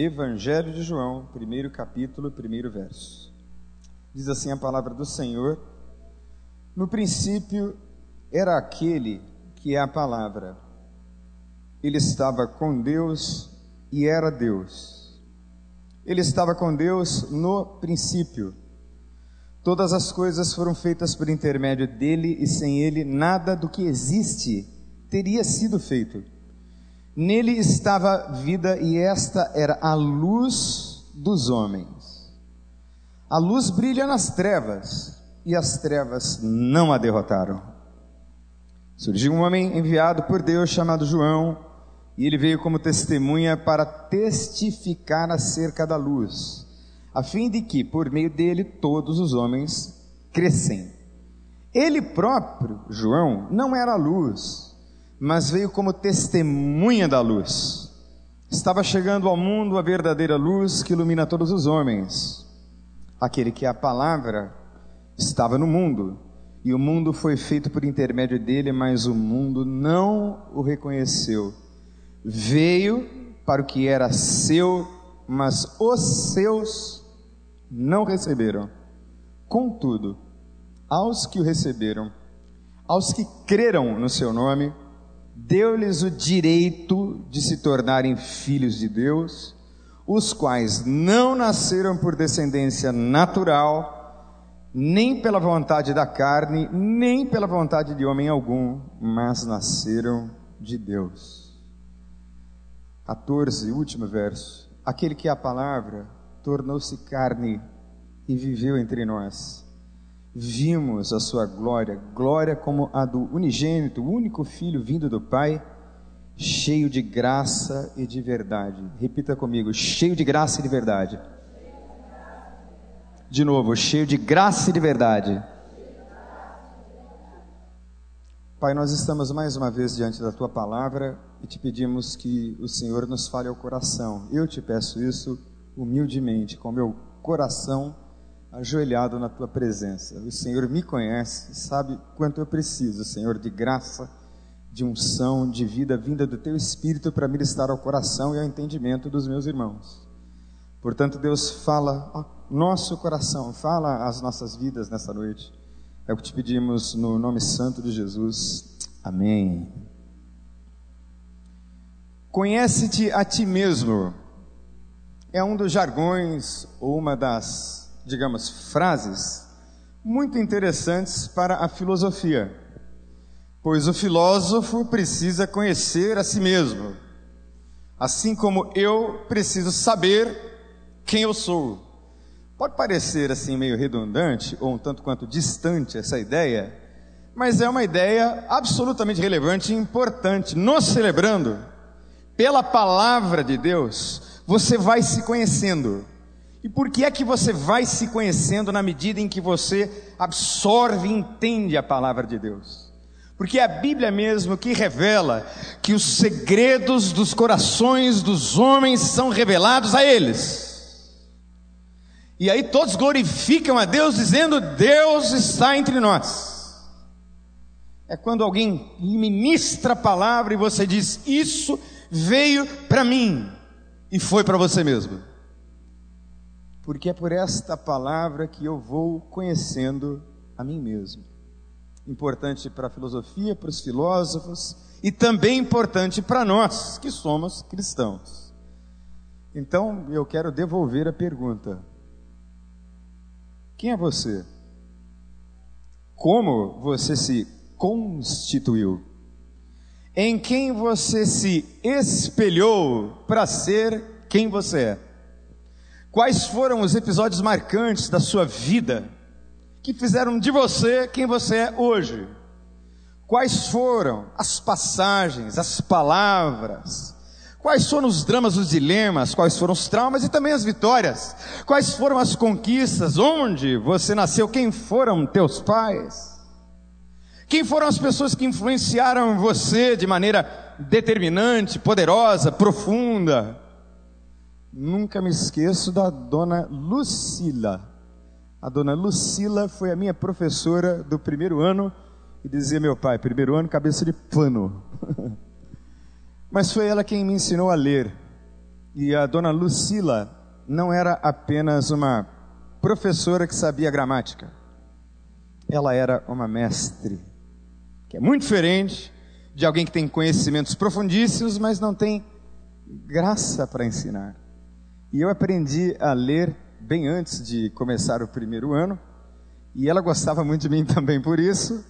Evangelho de João, primeiro capítulo, primeiro verso. Diz assim a palavra do Senhor: No princípio era aquele que é a palavra. Ele estava com Deus e era Deus. Ele estava com Deus no princípio. Todas as coisas foram feitas por intermédio dele e sem ele nada do que existe teria sido feito. Nele estava vida e esta era a luz dos homens. A luz brilha nas trevas e as trevas não a derrotaram. Surgiu um homem enviado por Deus chamado João e ele veio como testemunha para testificar acerca da luz, a fim de que por meio dele todos os homens crescem. Ele próprio, João, não era a luz, mas veio como testemunha da luz. Estava chegando ao mundo a verdadeira luz que ilumina todos os homens. Aquele que é a palavra estava no mundo, e o mundo foi feito por intermédio dele, mas o mundo não o reconheceu. Veio para o que era seu, mas os seus não receberam. Contudo, aos que o receberam, aos que creram no seu nome, deu-lhes o direito de se tornarem filhos de Deus, os quais não nasceram por descendência natural, nem pela vontade da carne, nem pela vontade de homem algum, mas nasceram de Deus. 14, último verso. Aquele que é a palavra tornou-se carne e viveu entre nós vimos a sua glória, glória como a do unigênito, único filho vindo do Pai, cheio de graça e de verdade. Repita comigo: cheio de graça e de verdade. De novo, cheio de graça e de verdade. Pai, nós estamos mais uma vez diante da tua palavra e te pedimos que o Senhor nos fale ao coração. Eu te peço isso humildemente, com meu coração ajoelhado na tua presença. O Senhor me conhece, sabe quanto eu preciso, Senhor, de graça, de unção, de vida vinda do teu espírito para ministrar ao coração e ao entendimento dos meus irmãos. Portanto, Deus fala ao nosso coração, fala às nossas vidas nessa noite. É o que te pedimos no nome santo de Jesus. Amém. Conhece-te a ti mesmo. É um dos jargões ou uma das digamos, frases muito interessantes para a filosofia, pois o filósofo precisa conhecer a si mesmo, assim como eu preciso saber quem eu sou. Pode parecer assim meio redundante ou um tanto quanto distante essa ideia, mas é uma ideia absolutamente relevante e importante. Nos celebrando, pela palavra de Deus, você vai se conhecendo. E por que é que você vai se conhecendo na medida em que você absorve e entende a palavra de Deus? Porque é a Bíblia mesmo que revela que os segredos dos corações dos homens são revelados a eles. E aí todos glorificam a Deus dizendo: Deus está entre nós. É quando alguém ministra a palavra e você diz: Isso veio para mim e foi para você mesmo porque é por esta palavra que eu vou conhecendo a mim mesmo. Importante para a filosofia, para os filósofos e também importante para nós que somos cristãos. Então eu quero devolver a pergunta: quem é você? Como você se constituiu? Em quem você se espelhou para ser quem você é? Quais foram os episódios marcantes da sua vida que fizeram de você quem você é hoje? Quais foram as passagens, as palavras? Quais foram os dramas, os dilemas? Quais foram os traumas e também as vitórias? Quais foram as conquistas? Onde você nasceu? Quem foram teus pais? Quem foram as pessoas que influenciaram você de maneira determinante, poderosa, profunda? Nunca me esqueço da dona Lucila. A dona Lucila foi a minha professora do primeiro ano e dizia meu pai, primeiro ano, cabeça de pano. Mas foi ela quem me ensinou a ler. E a dona Lucila não era apenas uma professora que sabia gramática. Ela era uma mestre, que é muito diferente de alguém que tem conhecimentos profundíssimos, mas não tem graça para ensinar. E eu aprendi a ler bem antes de começar o primeiro ano, e ela gostava muito de mim também por isso,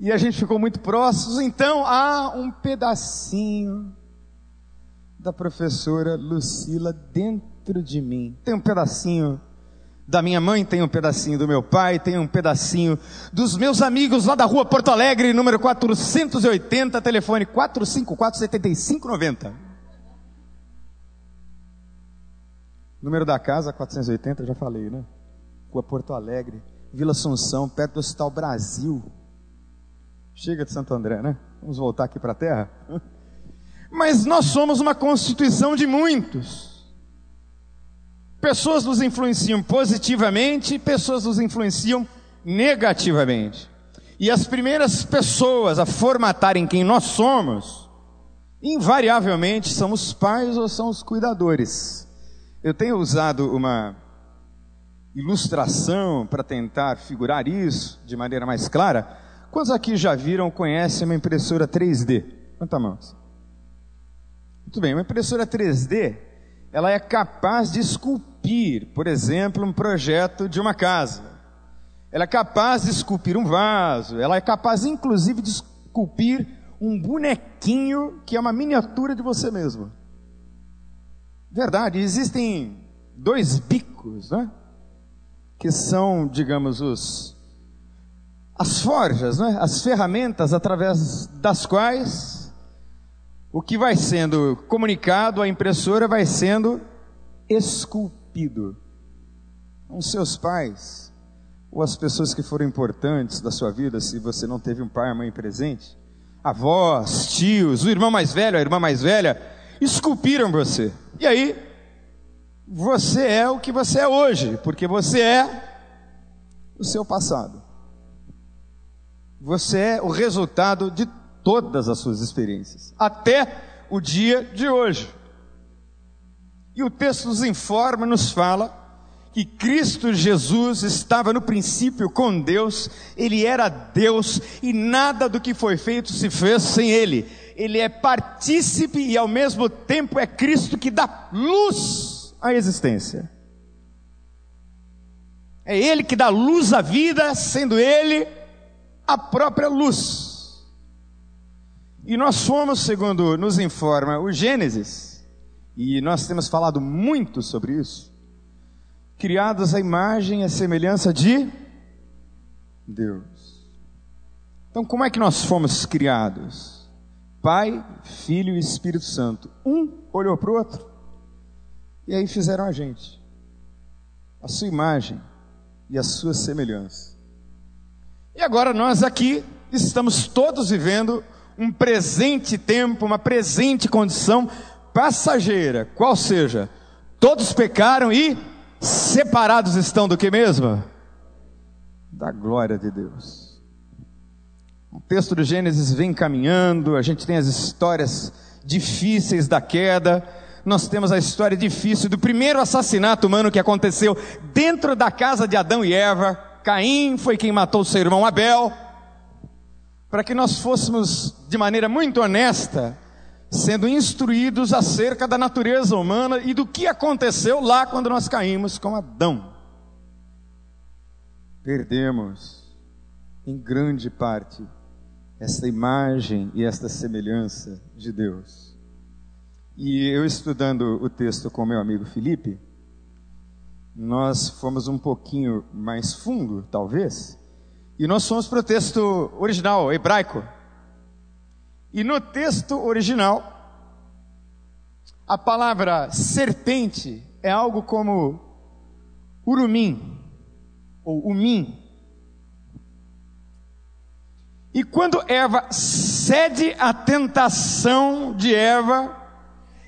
e a gente ficou muito próximos, então há um pedacinho da professora Lucila dentro de mim. Tem um pedacinho da minha mãe, tem um pedacinho do meu pai, tem um pedacinho dos meus amigos lá da rua Porto Alegre, número 480, telefone 454 7590. Número da casa 480, já falei, né? Rua Porto Alegre, Vila Assunção, perto do Hospital Brasil. Chega de Santo André, né? Vamos voltar aqui para a terra. Mas nós somos uma constituição de muitos. Pessoas nos influenciam positivamente, pessoas nos influenciam negativamente. E as primeiras pessoas a formatarem quem nós somos, invariavelmente são os pais ou são os cuidadores. Eu tenho usado uma ilustração para tentar figurar isso de maneira mais clara. Quantos aqui já viram, conhecem uma impressora 3D? Quantas mãos? Muito bem, uma impressora 3D, ela é capaz de esculpir, por exemplo, um projeto de uma casa. Ela é capaz de esculpir um vaso, ela é capaz inclusive de esculpir um bonequinho que é uma miniatura de você mesmo. Verdade, existem dois bicos, né? Que são, digamos, os as forjas, né? as ferramentas através das quais o que vai sendo comunicado à impressora vai sendo esculpido. Os seus pais, ou as pessoas que foram importantes da sua vida, se você não teve um pai ou mãe presente, avós, tios, o irmão mais velho, a irmã mais velha, esculpiram você. E aí, você é o que você é hoje, porque você é o seu passado. Você é o resultado de todas as suas experiências, até o dia de hoje. E o texto nos informa, nos fala que Cristo Jesus estava no princípio com Deus, ele era Deus e nada do que foi feito se fez sem ele. Ele é partícipe e ao mesmo tempo é Cristo que dá luz à existência. É ele que dá luz à vida, sendo ele a própria luz. E nós fomos, segundo nos informa o Gênesis, e nós temos falado muito sobre isso, criados à imagem e à semelhança de Deus. Então, como é que nós fomos criados? Pai, Filho e Espírito Santo. Um olhou para o outro, e aí fizeram a gente, a sua imagem e a sua semelhança. E agora nós aqui estamos todos vivendo um presente tempo, uma presente condição passageira, qual seja, todos pecaram e separados estão do que mesmo? Da glória de Deus. O texto do Gênesis vem caminhando, a gente tem as histórias difíceis da queda, nós temos a história difícil do primeiro assassinato humano que aconteceu dentro da casa de Adão e Eva. Caim foi quem matou seu irmão Abel para que nós fôssemos, de maneira muito honesta, sendo instruídos acerca da natureza humana e do que aconteceu lá quando nós caímos com Adão. Perdemos, em grande parte, esta imagem e esta semelhança de Deus. E eu estudando o texto com meu amigo Felipe, nós fomos um pouquinho mais fundo, talvez, e nós fomos para o texto original, hebraico. E no texto original, a palavra serpente é algo como urumim, ou umim. E quando Eva cede à tentação de Eva,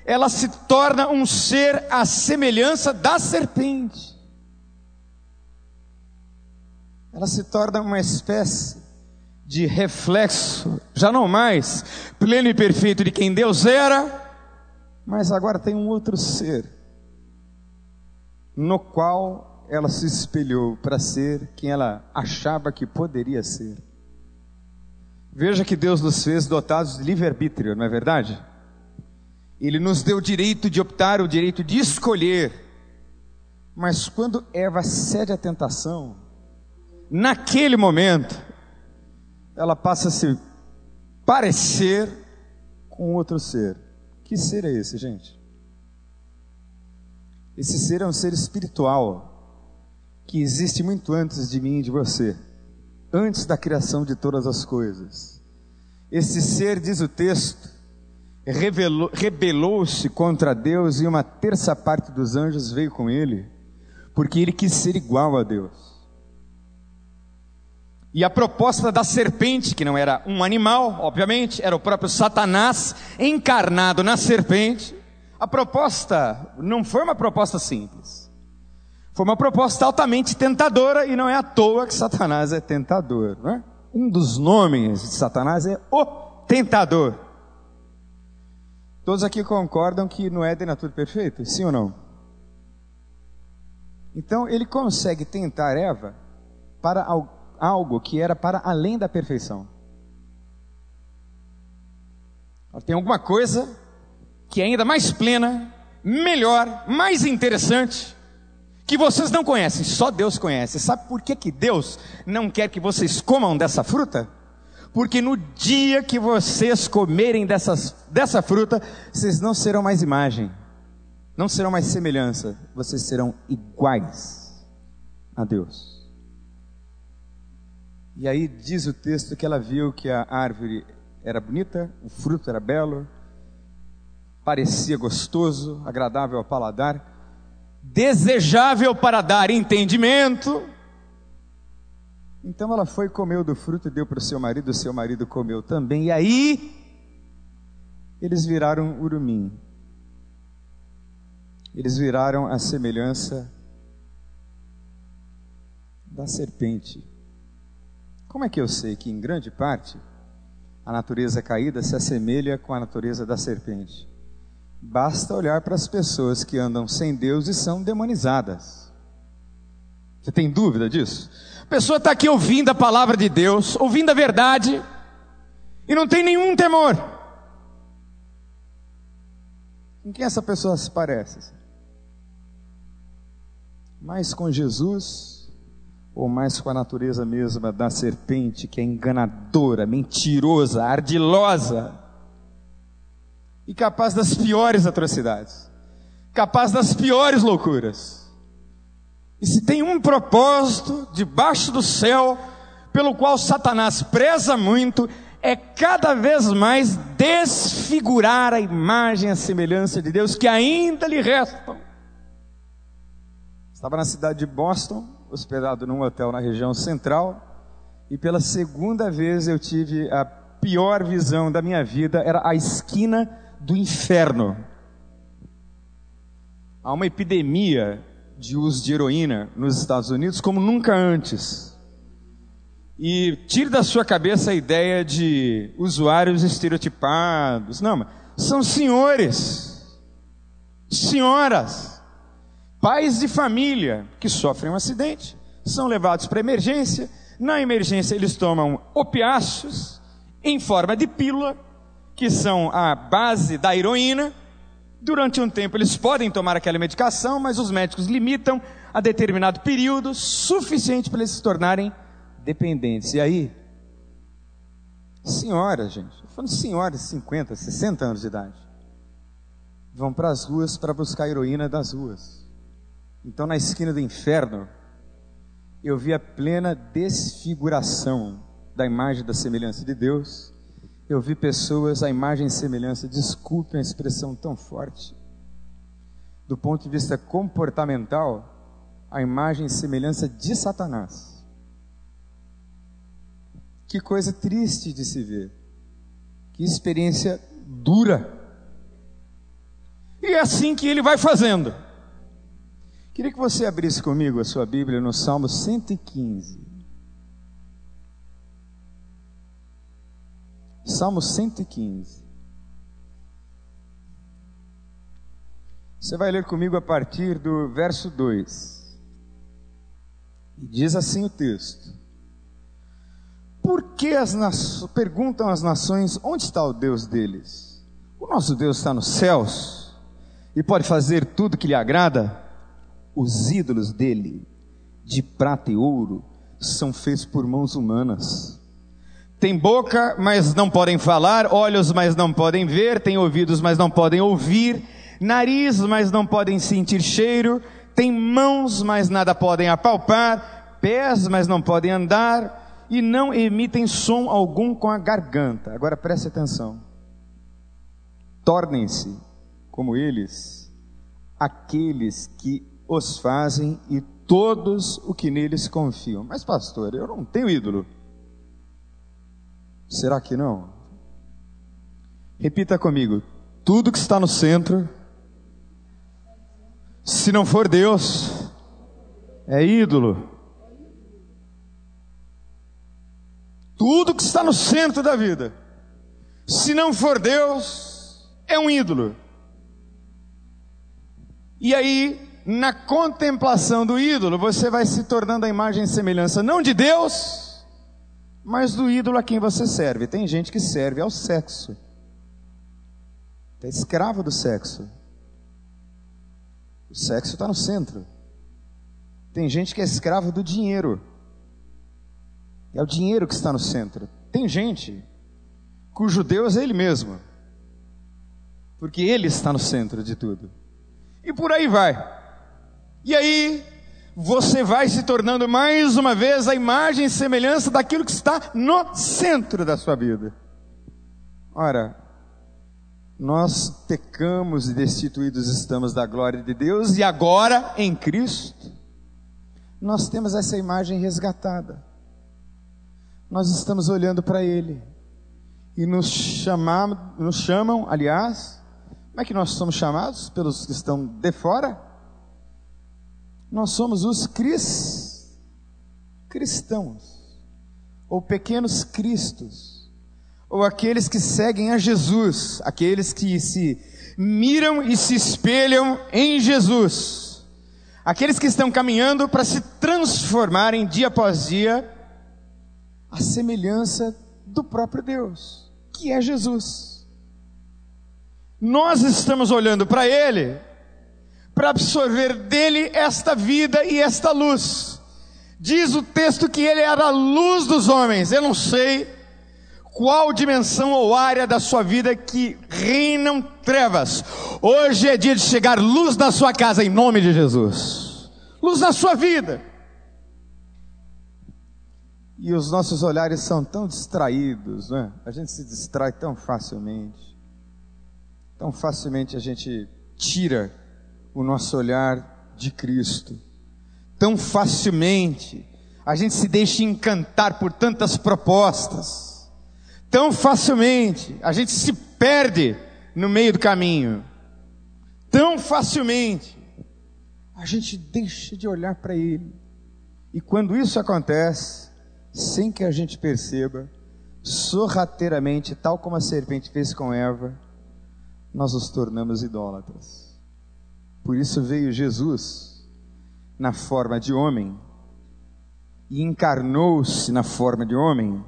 ela se torna um ser à semelhança da serpente ela se torna uma espécie de reflexo, já não mais pleno e perfeito de quem Deus era, Mas agora tem um outro ser, no qual ela se espelhou para ser quem ela achava que poderia ser. Veja que Deus nos fez dotados de livre-arbítrio, não é verdade? Ele nos deu o direito de optar, o direito de escolher. Mas quando Eva cede à tentação, naquele momento, ela passa a se parecer com outro ser. Que ser é esse, gente? Esse ser é um ser espiritual que existe muito antes de mim e de você, antes da criação de todas as coisas. Esse ser, diz o texto, rebelou-se contra Deus e uma terça parte dos anjos veio com ele, porque ele quis ser igual a Deus. E a proposta da serpente, que não era um animal, obviamente, era o próprio Satanás encarnado na serpente. A proposta não foi uma proposta simples. Foi uma proposta altamente tentadora e não é à toa que Satanás é tentador, não é? Um dos nomes de Satanás é o tentador. Todos aqui concordam que no Éden é tudo perfeito? Sim ou não? Então ele consegue tentar Eva para algo que era para além da perfeição. Tem alguma coisa que é ainda mais plena, melhor, mais interessante, que vocês não conhecem, só Deus conhece. Sabe por que, que Deus não quer que vocês comam dessa fruta? Porque no dia que vocês comerem dessas, dessa fruta, vocês não serão mais imagem, não serão mais semelhança, vocês serão iguais a Deus. E aí diz o texto que ela viu que a árvore era bonita, o fruto era belo, parecia gostoso, agradável ao paladar, desejável para dar entendimento. Então ela foi comeu do fruto e deu para o seu marido, o seu marido comeu também. E aí eles viraram urumim. Eles viraram a semelhança da serpente. Como é que eu sei que, em grande parte, a natureza caída se assemelha com a natureza da serpente? Basta olhar para as pessoas que andam sem Deus e são demonizadas. Você tem dúvida disso? A pessoa está aqui ouvindo a palavra de Deus, ouvindo a verdade, e não tem nenhum temor. Com quem essa pessoa se parece? Mas com Jesus, ou mais com a natureza mesma da serpente, que é enganadora, mentirosa, ardilosa e capaz das piores atrocidades, capaz das piores loucuras. E se tem um propósito debaixo do céu, pelo qual Satanás preza muito, é cada vez mais desfigurar a imagem e a semelhança de Deus que ainda lhe restam. Estava na cidade de Boston, hospedado num hotel na região central, e pela segunda vez eu tive a pior visão da minha vida, era a esquina do inferno. Há uma epidemia de uso de heroína nos Estados Unidos como nunca antes. E tire da sua cabeça a ideia de usuários estereotipados. Não, são senhores, senhoras, Pais de família que sofrem um acidente são levados para emergência. Na emergência, eles tomam opiáceos em forma de pílula, que são a base da heroína. Durante um tempo, eles podem tomar aquela medicação, mas os médicos limitam a determinado período suficiente para eles se tornarem dependentes. E aí, senhoras, gente, estou falando senhoras de 50, 60 anos de idade, vão para as ruas para buscar heroína das ruas. Então, na esquina do inferno, eu vi a plena desfiguração da imagem da semelhança de Deus. Eu vi pessoas à imagem e semelhança, desculpem a expressão tão forte, do ponto de vista comportamental, a imagem e semelhança de Satanás. Que coisa triste de se ver. Que experiência dura. E é assim que ele vai fazendo. Queria que você abrisse comigo a sua Bíblia no Salmo 115. Salmo 115. Você vai ler comigo a partir do verso 2. E diz assim o texto: Por que as perguntam as nações onde está o Deus deles? O nosso Deus está nos céus e pode fazer tudo que lhe agrada? Os ídolos dele, de prata e ouro, são feitos por mãos humanas. Tem boca, mas não podem falar, olhos, mas não podem ver, tem ouvidos, mas não podem ouvir nariz, mas não podem sentir cheiro, têm mãos, mas nada podem apalpar, pés, mas não podem andar, e não emitem som algum com a garganta. Agora preste atenção. Tornem-se como eles, aqueles que os fazem e todos o que neles confiam. Mas, pastor, eu não tenho ídolo. Será que não? Repita comigo: tudo que está no centro se não for Deus, é ídolo. Tudo que está no centro da vida, se não for Deus, é um ídolo. E aí, na contemplação do ídolo, você vai se tornando a imagem e semelhança não de Deus, mas do ídolo a quem você serve. Tem gente que serve ao sexo, é escravo do sexo. O sexo está no centro. Tem gente que é escravo do dinheiro. É o dinheiro que está no centro. Tem gente cujo Deus é Ele mesmo. Porque Ele está no centro de tudo. E por aí vai. E aí, você vai se tornando mais uma vez a imagem e semelhança daquilo que está no centro da sua vida. Ora, nós pecamos e destituídos estamos da glória de Deus, e agora, em Cristo, nós temos essa imagem resgatada. Nós estamos olhando para Ele, e nos, chamam, nos chamam, aliás, como é que nós somos chamados pelos que estão de fora? Nós somos os cris, cristãos, ou pequenos cristos ou aqueles que seguem a Jesus, aqueles que se miram e se espelham em Jesus, aqueles que estão caminhando para se transformarem dia após dia à semelhança do próprio Deus, que é Jesus. Nós estamos olhando para Ele, para absorver dele esta vida e esta luz. Diz o texto que Ele era a luz dos homens. Eu não sei qual dimensão ou área da sua vida que reinam trevas. Hoje é dia de chegar luz na sua casa, em nome de Jesus. Luz na sua vida. E os nossos olhares são tão distraídos, né? A gente se distrai tão facilmente. Tão facilmente a gente tira o nosso olhar de Cristo. Tão facilmente a gente se deixa encantar por tantas propostas tão facilmente, a gente se perde no meio do caminho. Tão facilmente, a gente deixa de olhar para Ele. E quando isso acontece, sem que a gente perceba, sorrateiramente, tal como a serpente fez com Eva, nós nos tornamos idólatras. Por isso veio Jesus na forma de homem e encarnou-se na forma de homem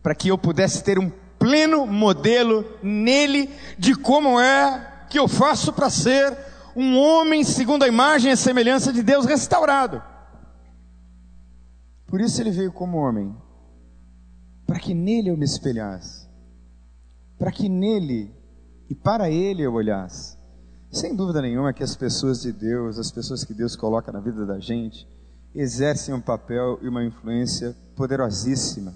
para que eu pudesse ter um pleno modelo nele de como é que eu faço para ser um homem segundo a imagem e semelhança de Deus restaurado. Por isso ele veio como homem, para que nele eu me espelhasse, para que nele e para ele eu olhasse. Sem dúvida nenhuma que as pessoas de Deus, as pessoas que Deus coloca na vida da gente, exercem um papel e uma influência poderosíssima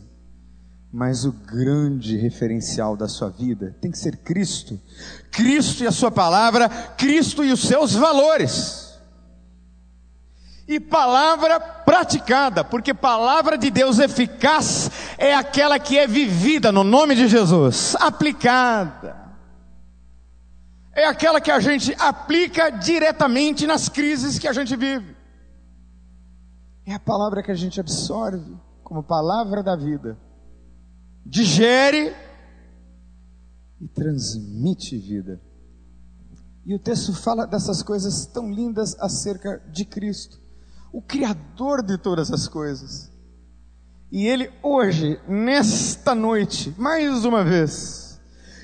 mas o grande referencial da sua vida tem que ser Cristo. Cristo e a sua palavra, Cristo e os seus valores. E palavra praticada, porque palavra de Deus eficaz é aquela que é vivida no nome de Jesus, aplicada. É aquela que a gente aplica diretamente nas crises que a gente vive. É a palavra que a gente absorve como palavra da vida digere e transmite vida. E o texto fala dessas coisas tão lindas acerca de Cristo, o Criador de todas as coisas. E Ele hoje, nesta noite, mais uma vez,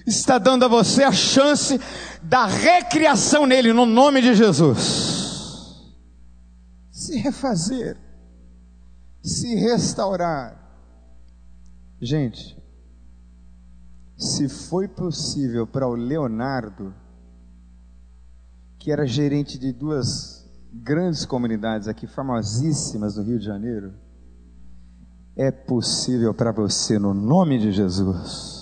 está dando a você a chance da recriação nele, no nome de Jesus. Se refazer, se restaurar. Gente, se foi possível para o Leonardo, que era gerente de duas grandes comunidades aqui, famosíssimas do Rio de Janeiro, é possível para você no nome de Jesus.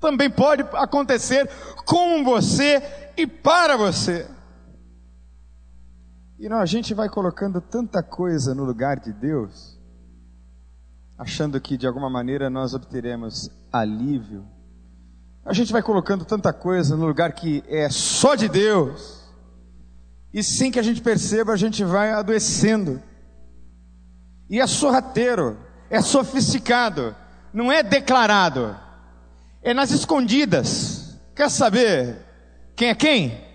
Também pode acontecer com você e para você. E não, a gente vai colocando tanta coisa no lugar de Deus, achando que de alguma maneira nós obteremos alívio. A gente vai colocando tanta coisa no lugar que é só de Deus, e sem que a gente perceba, a gente vai adoecendo. E é sorrateiro, é sofisticado, não é declarado, é nas escondidas. Quer saber quem é quem?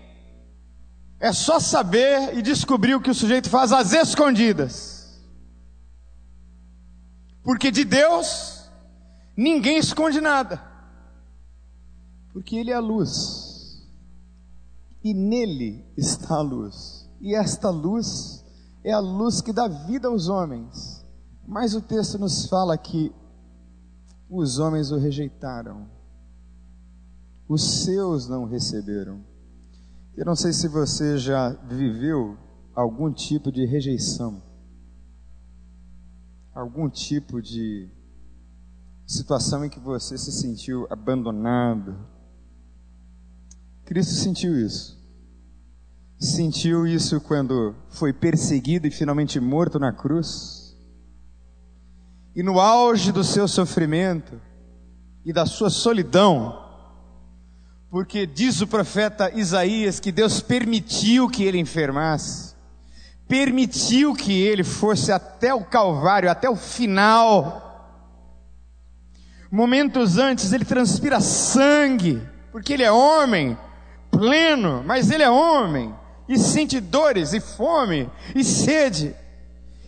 É só saber e descobrir o que o sujeito faz às escondidas. Porque de Deus, ninguém esconde nada. Porque Ele é a luz. E nele está a luz. E esta luz é a luz que dá vida aos homens. Mas o texto nos fala que os homens o rejeitaram, os seus não receberam. Eu não sei se você já viveu algum tipo de rejeição, algum tipo de situação em que você se sentiu abandonado. Cristo sentiu isso sentiu isso quando foi perseguido e finalmente morto na cruz. E no auge do seu sofrimento e da sua solidão, porque diz o profeta Isaías que Deus permitiu que ele enfermasse, permitiu que ele fosse até o Calvário, até o final. Momentos antes ele transpira sangue, porque ele é homem, pleno, mas ele é homem e sente dores e fome e sede.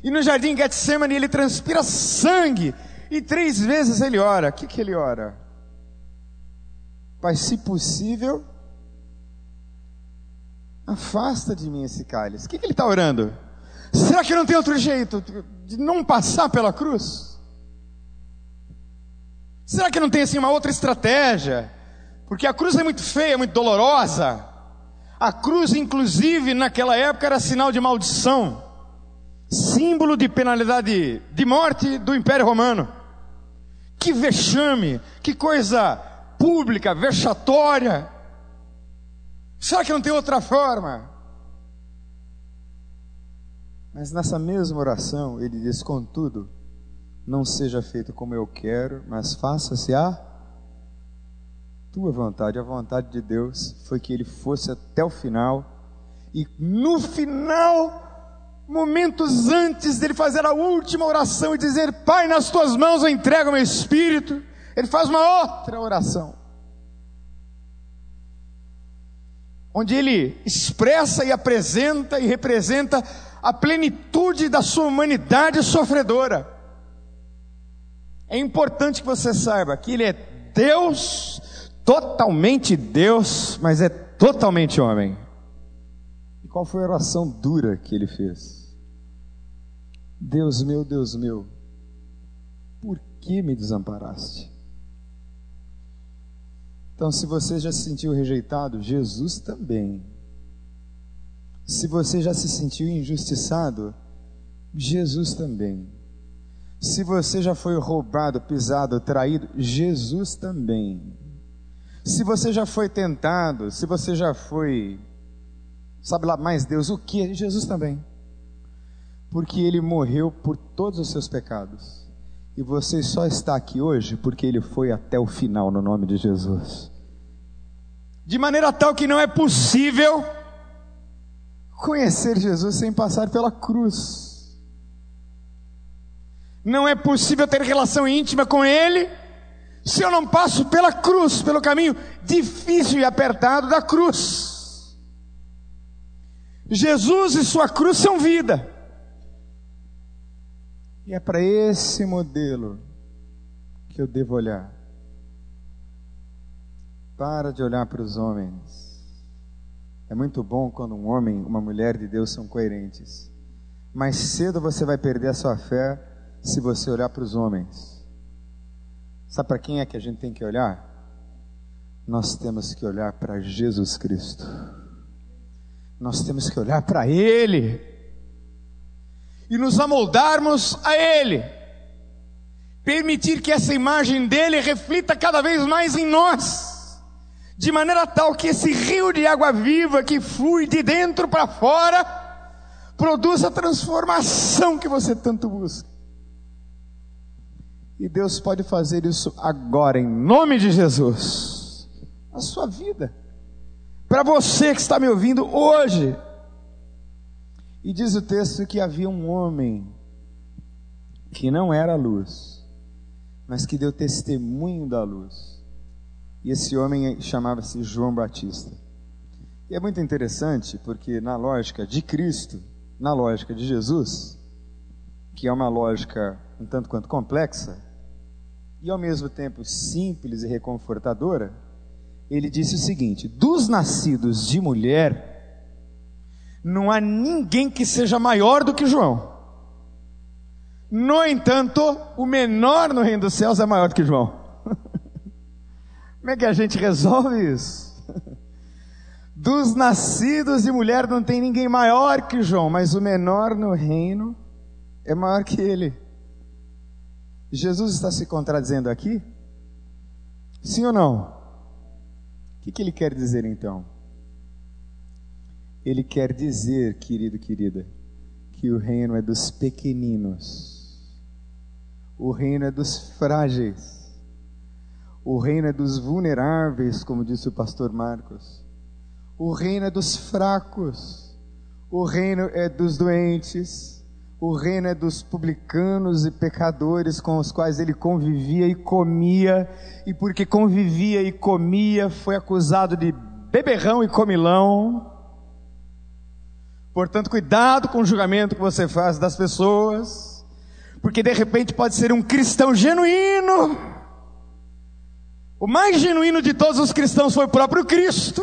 E no jardim Getsemane ele transpira sangue e três vezes ele ora. O que, que ele ora? Pai, se possível, afasta de mim esse cálice. O que, que ele está orando? Será que não tem outro jeito de não passar pela cruz? Será que não tem assim uma outra estratégia? Porque a cruz é muito feia, muito dolorosa. A cruz, inclusive, naquela época era sinal de maldição, símbolo de penalidade de morte do Império Romano. Que vexame, que coisa pública, vexatória. Será que não tem outra forma? Mas nessa mesma oração, ele diz: Contudo, não seja feito como eu quero, mas faça-se a tua vontade, a vontade de Deus foi que ele fosse até o final, e no final, momentos antes dele fazer a última oração e dizer: Pai, nas tuas mãos eu entrego meu espírito, ele faz uma outra oração, onde ele expressa e apresenta e representa a plenitude da sua humanidade sofredora. É importante que você saiba que ele é Deus totalmente Deus, mas é totalmente homem. E qual foi a oração dura que ele fez? Deus meu, Deus meu, por que me desamparaste? Então, se você já se sentiu rejeitado, Jesus também. Se você já se sentiu injustiçado, Jesus também. Se você já foi roubado, pisado, traído, Jesus também. Se você já foi tentado, se você já foi, sabe lá mais Deus o que? Jesus também. Porque ele morreu por todos os seus pecados. E você só está aqui hoje porque ele foi até o final no nome de Jesus. De maneira tal que não é possível conhecer Jesus sem passar pela cruz. Não é possível ter relação íntima com ele se eu não passo pela cruz, pelo caminho difícil e apertado da cruz. Jesus e sua cruz são vida. E é para esse modelo que eu devo olhar. Para de olhar para os homens. É muito bom quando um homem, uma mulher de Deus são coerentes. Mais cedo você vai perder a sua fé se você olhar para os homens. Sabe para quem é que a gente tem que olhar? Nós temos que olhar para Jesus Cristo. Nós temos que olhar para Ele e nos amoldarmos a Ele. Permitir que essa imagem dele reflita cada vez mais em nós, de maneira tal que esse rio de água viva que flui de dentro para fora produza a transformação que você tanto busca. E Deus pode fazer isso agora, em nome de Jesus, a sua vida. Para você que está me ouvindo hoje, e diz o texto que havia um homem que não era luz, mas que deu testemunho da luz. E esse homem chamava-se João Batista. E é muito interessante porque, na lógica de Cristo, na lógica de Jesus, que é uma lógica um tanto quanto complexa, e ao mesmo tempo simples e reconfortadora, ele disse o seguinte: dos nascidos de mulher, não há ninguém que seja maior do que João. No entanto, o menor no reino dos céus é maior do que João. Como é que a gente resolve isso? Dos nascidos de mulher não tem ninguém maior que João, mas o menor no reino é maior que ele. Jesus está se contradizendo aqui? Sim ou não? O que, que ele quer dizer então? Ele quer dizer, querido, querida, que o reino é dos pequeninos, o reino é dos frágeis, o reino é dos vulneráveis, como disse o pastor Marcos, o reino é dos fracos, o reino é dos doentes, o reino é dos publicanos e pecadores com os quais ele convivia e comia, e porque convivia e comia, foi acusado de beberrão e comilão. Portanto, cuidado com o julgamento que você faz das pessoas, porque de repente pode ser um cristão genuíno. O mais genuíno de todos os cristãos foi o próprio Cristo.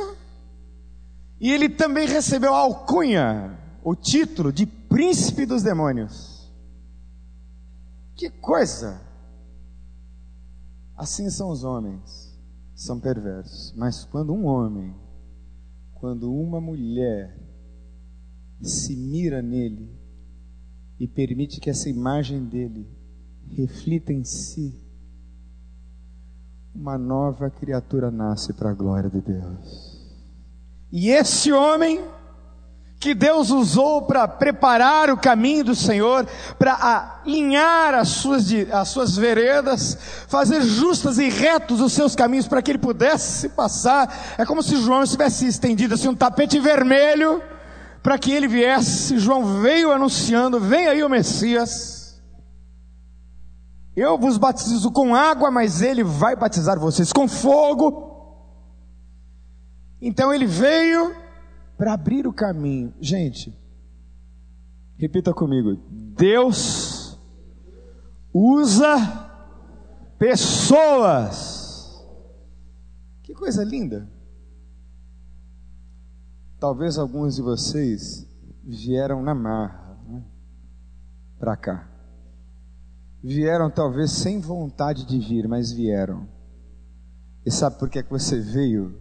E ele também recebeu a alcunha, o título de príncipe dos demônios. Que coisa! Assim são os homens, são perversos. Mas quando um homem, quando uma mulher se mira nele e permite que essa imagem dele reflita em si, uma nova criatura nasce para a glória de Deus. E esse homem que Deus usou para preparar o caminho do Senhor, para alinhar as suas, as suas veredas, fazer justas e retos os seus caminhos para que ele pudesse passar. É como se João tivesse estendido assim um tapete vermelho para que ele viesse. João veio anunciando: vem aí o Messias. Eu vos batizo com água, mas ele vai batizar vocês com fogo. Então ele veio para abrir o caminho. Gente, repita comigo: Deus usa pessoas. Que coisa linda. Talvez alguns de vocês vieram na marra né, para cá. Vieram talvez sem vontade de vir, mas vieram. E sabe por que, é que você veio?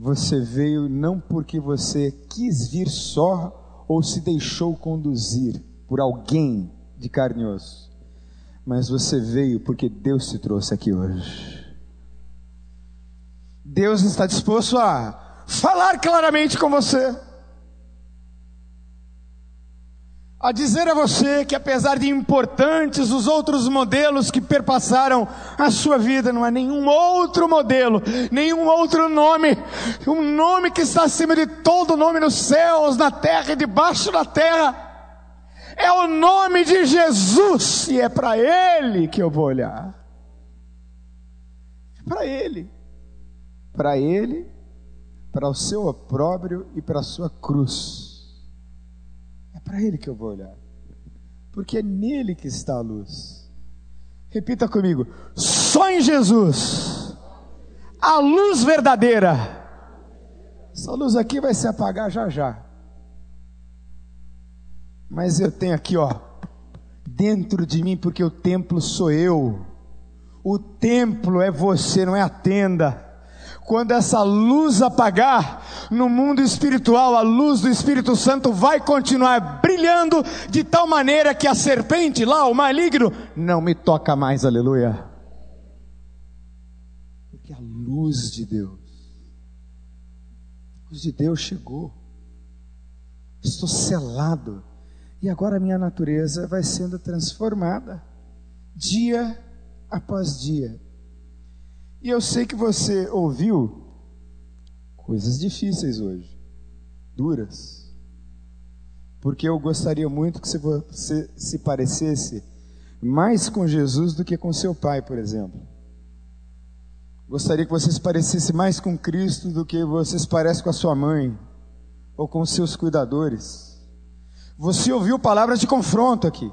Você veio não porque você quis vir só ou se deixou conduzir por alguém de carne e osso, mas você veio porque Deus te trouxe aqui hoje. Deus está disposto a falar claramente com você. A dizer a você que, apesar de importantes os outros modelos que perpassaram a sua vida, não há nenhum outro modelo, nenhum outro nome, um nome que está acima de todo nome nos céus, na terra e debaixo da terra. É o nome de Jesus e é para Ele que eu vou olhar. É para Ele. Para Ele para o seu opróbrio e para a sua cruz. É para Ele que eu vou olhar, porque é nele que está a luz. Repita comigo: só em Jesus, a luz verdadeira. Essa luz aqui vai se apagar já já. Mas eu tenho aqui, ó, dentro de mim, porque o templo sou eu. O templo é você, não é a tenda. Quando essa luz apagar, no mundo espiritual, a luz do Espírito Santo vai continuar brilhando de tal maneira que a serpente lá, o maligno, não me toca mais, aleluia. Porque a luz de Deus, a luz de Deus chegou. Estou selado e agora a minha natureza vai sendo transformada dia após dia. E eu sei que você ouviu coisas difíceis hoje, duras. Porque eu gostaria muito que você se parecesse mais com Jesus do que com seu pai, por exemplo. Gostaria que você se parecesse mais com Cristo do que você se parece com a sua mãe ou com seus cuidadores. Você ouviu palavras de confronto aqui.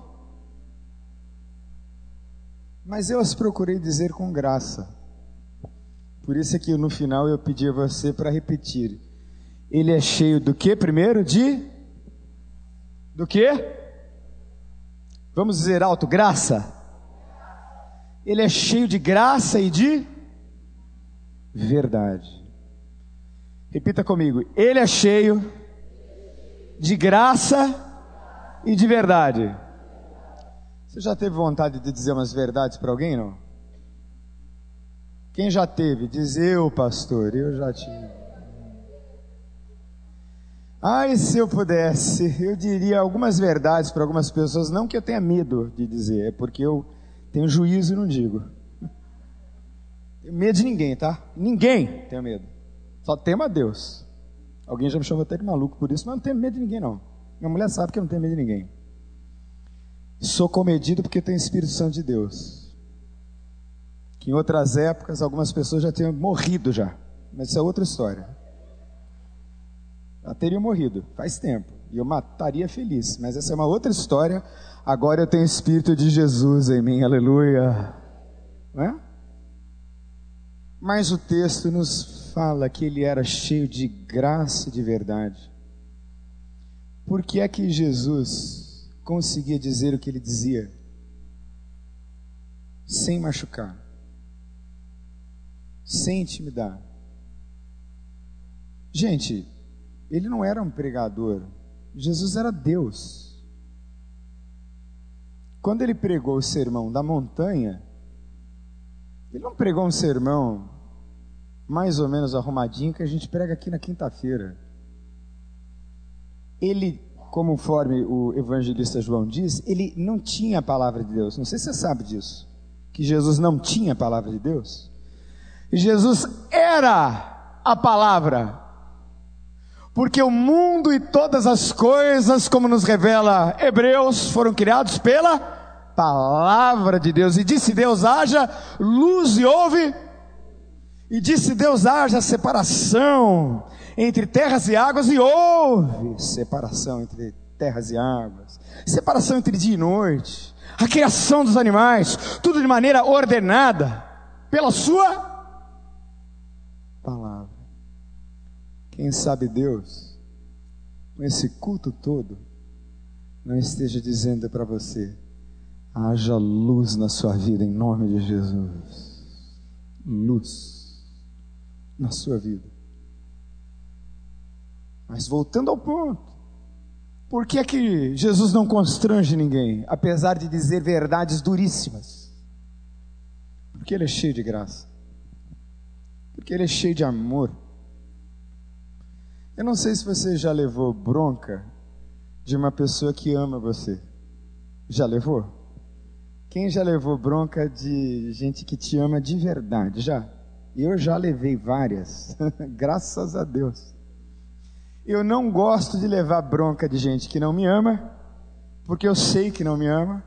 Mas eu as procurei dizer com graça. Por isso é que no final eu pedi a você para repetir. Ele é cheio do que primeiro? De do que? Vamos dizer alto, graça. Ele é cheio de graça e de verdade. Repita comigo. Ele é cheio de graça e de verdade. Você já teve vontade de dizer umas verdades para alguém, não? Quem já teve? Diz eu, pastor, eu já tive. Ai, se eu pudesse, eu diria algumas verdades para algumas pessoas, não que eu tenha medo de dizer, é porque eu tenho juízo e não digo. Tenho medo de ninguém, tá? Ninguém tenho medo. Só temo a Deus. Alguém já me chamou até de maluco por isso, mas não tenho medo de ninguém, não. Minha mulher sabe que eu não tenho medo de ninguém. Sou comedido porque tenho Espírito Santo de Deus. Que em outras épocas algumas pessoas já tinham morrido já. Mas isso é outra história. Já teriam morrido, faz tempo. E eu mataria feliz. Mas essa é uma outra história. Agora eu tenho o Espírito de Jesus em mim, aleluia. Não é? Mas o texto nos fala que ele era cheio de graça e de verdade. Por que é que Jesus conseguia dizer o que ele dizia sem machucar, sem intimidar? Gente, ele não era um pregador, Jesus era Deus. Quando ele pregou o sermão da montanha, ele não pregou um sermão mais ou menos arrumadinho que a gente prega aqui na quinta-feira ele, conforme o evangelista João diz, ele não tinha a palavra de Deus. Não sei se você sabe disso. Que Jesus não tinha a palavra de Deus. Jesus era a palavra. Porque o mundo e todas as coisas, como nos revela Hebreus, foram criados pela palavra de Deus. E disse Deus: haja luz e houve. E disse Deus: haja separação entre terras e águas, e houve separação entre terras e águas, separação entre dia e noite, a criação dos animais, tudo de maneira ordenada, pela Sua palavra. Quem sabe Deus, com esse culto todo, não esteja dizendo para você: haja luz na sua vida, em nome de Jesus. Luz na sua vida. Mas voltando ao ponto, por que é que Jesus não constrange ninguém, apesar de dizer verdades duríssimas? Porque Ele é cheio de graça, porque Ele é cheio de amor. Eu não sei se você já levou bronca de uma pessoa que ama você. Já levou? Quem já levou bronca de gente que te ama de verdade? Já? Eu já levei várias, graças a Deus. Eu não gosto de levar bronca de gente que não me ama, porque eu sei que não me ama,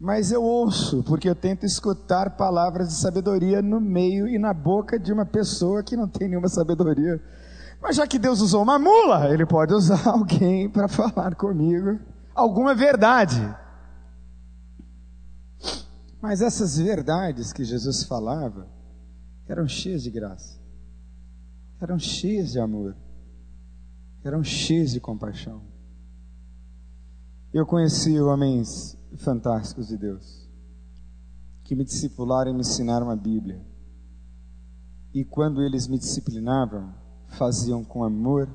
mas eu ouço, porque eu tento escutar palavras de sabedoria no meio e na boca de uma pessoa que não tem nenhuma sabedoria. Mas já que Deus usou uma mula, Ele pode usar alguém para falar comigo alguma verdade. Mas essas verdades que Jesus falava eram cheias de graça, eram cheias de amor, eram cheias de compaixão. Eu conheci homens fantásticos de Deus, que me discipularam e me ensinaram a Bíblia. E quando eles me disciplinavam, faziam com amor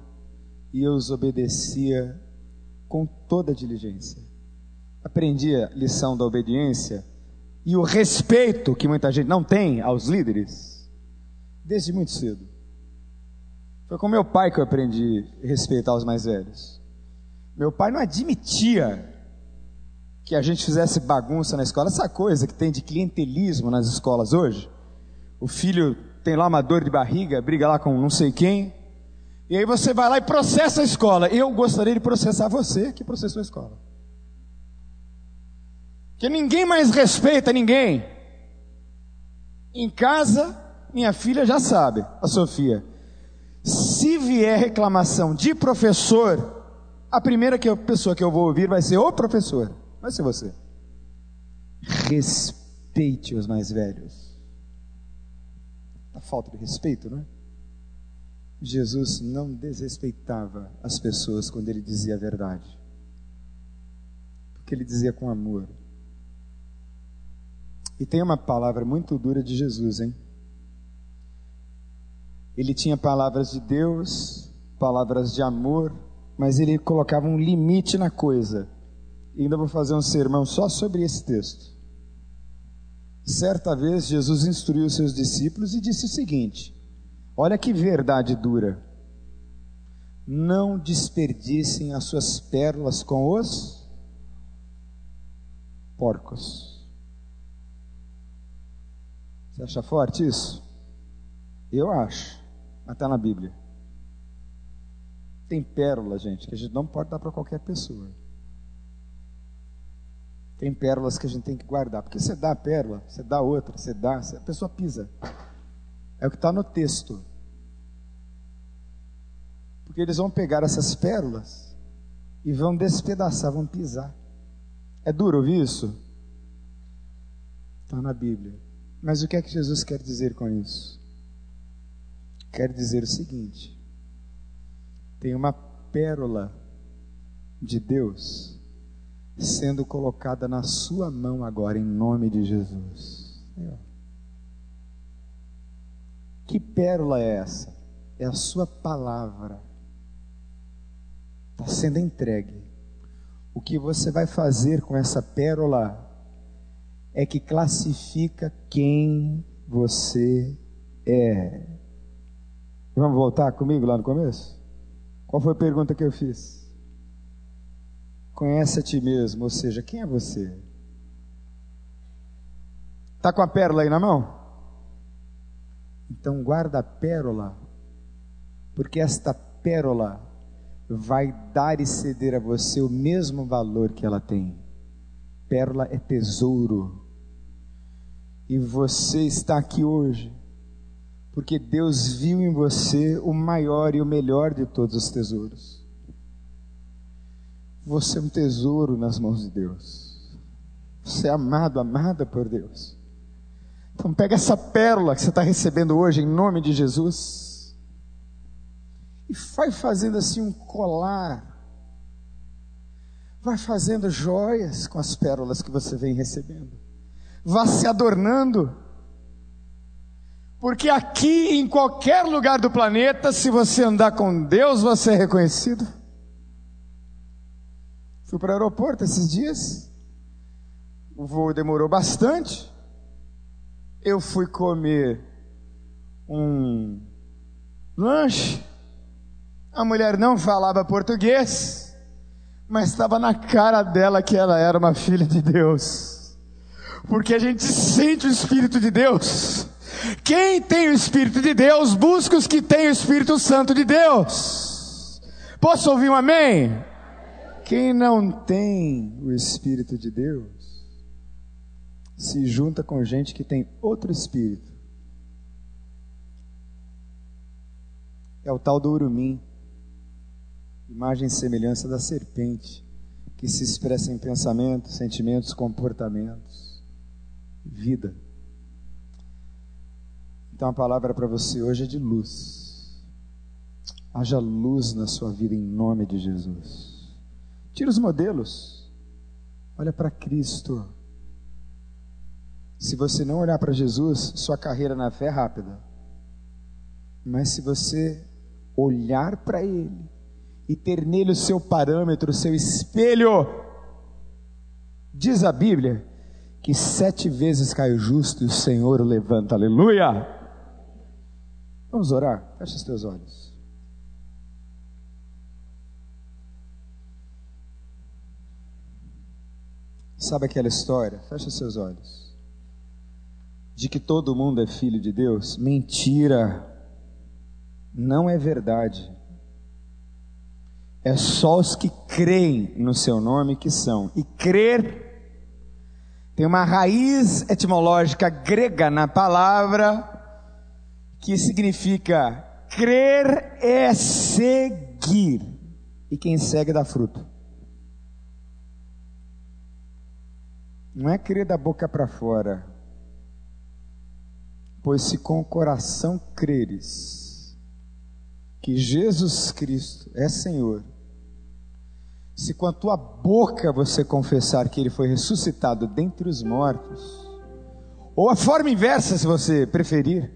e eu os obedecia com toda diligência. Aprendi a lição da obediência e o respeito que muita gente não tem aos líderes desde muito cedo. Foi com meu pai que eu aprendi a respeitar os mais velhos. Meu pai não admitia que a gente fizesse bagunça na escola, essa coisa que tem de clientelismo nas escolas hoje. O filho tem lá uma dor de barriga, briga lá com não sei quem, e aí você vai lá e processa a escola. Eu gostaria de processar você que processou a escola. Que ninguém mais respeita ninguém. Em casa, minha filha já sabe, a Sofia. Se vier reclamação de professor, a primeira pessoa que eu vou ouvir vai ser o professor, vai ser você. Respeite os mais velhos. A falta de respeito, não é? Jesus não desrespeitava as pessoas quando ele dizia a verdade. Porque ele dizia com amor. E tem uma palavra muito dura de Jesus, hein? Ele tinha palavras de Deus, palavras de amor, mas ele colocava um limite na coisa. E ainda vou fazer um sermão só sobre esse texto. Certa vez, Jesus instruiu seus discípulos e disse o seguinte: Olha que verdade dura. Não desperdicem as suas pérolas com os porcos. Você acha forte isso? Eu acho, mas está na Bíblia. Tem pérola, gente, que a gente não pode dar para qualquer pessoa. Tem pérolas que a gente tem que guardar, porque você dá a pérola, você dá outra, você dá, a pessoa pisa. É o que está no texto. Porque eles vão pegar essas pérolas e vão despedaçar, vão pisar. É duro ouvir isso? Está na Bíblia. Mas o que é que Jesus quer dizer com isso? Quer dizer o seguinte: tem uma pérola de Deus sendo colocada na sua mão agora, em nome de Jesus. Que pérola é essa? É a sua palavra. Está sendo entregue. O que você vai fazer com essa pérola é que classifica quem você é. Vamos voltar comigo lá no começo? Qual foi a pergunta que eu fiz? Conhece a ti mesmo, ou seja, quem é você? Está com a pérola aí na mão? Então guarda a pérola, porque esta pérola vai dar e ceder a você o mesmo valor que ela tem. Pérola é tesouro. E você está aqui hoje porque Deus viu em você o maior e o melhor de todos os tesouros. Você é um tesouro nas mãos de Deus. Você é amado, amada por Deus. Então pega essa pérola que você está recebendo hoje em nome de Jesus e vai fazendo assim um colar. Vai fazendo joias com as pérolas que você vem recebendo. Vá se adornando porque aqui, em qualquer lugar do planeta, se você andar com Deus, você é reconhecido. Fui para o aeroporto esses dias. O voo demorou bastante. Eu fui comer um lanche. A mulher não falava português, mas estava na cara dela que ela era uma filha de Deus. Porque a gente sente o Espírito de Deus. Quem tem o Espírito de Deus, busca os que têm o Espírito Santo de Deus. Posso ouvir um amém? Quem não tem o Espírito de Deus, se junta com gente que tem outro Espírito. É o tal do urumim, imagem e semelhança da serpente, que se expressa em pensamentos, sentimentos, comportamentos, vida. Então a palavra para você hoje é de luz. Haja luz na sua vida em nome de Jesus. Tira os modelos. Olha para Cristo. Se você não olhar para Jesus, sua carreira na fé é rápida. Mas se você olhar para Ele e ter nele o seu parâmetro, o seu espelho, diz a Bíblia que sete vezes cai o justo e o Senhor o levanta. Aleluia! Vamos orar? Feche os teus olhos. Sabe aquela história? Feche os seus olhos. De que todo mundo é filho de Deus? Mentira. Não é verdade. É só os que creem no seu nome que são. E crer tem uma raiz etimológica grega na palavra que significa crer é seguir, e quem segue dá fruto. Não é crer da boca para fora, pois se com o coração creres que Jesus Cristo é Senhor, se com a tua boca você confessar que Ele foi ressuscitado dentre os mortos, ou a forma inversa, se você preferir,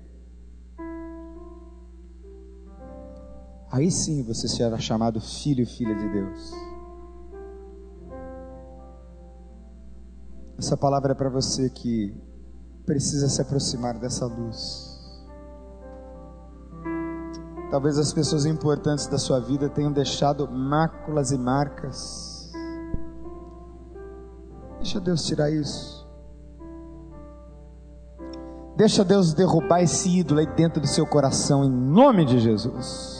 aí sim você será chamado filho e filha de Deus. Essa palavra é para você que precisa se aproximar dessa luz. Talvez as pessoas importantes da sua vida tenham deixado máculas e marcas. Deixa Deus tirar isso. Deixa Deus derrubar esse ídolo aí dentro do seu coração, em nome de Jesus.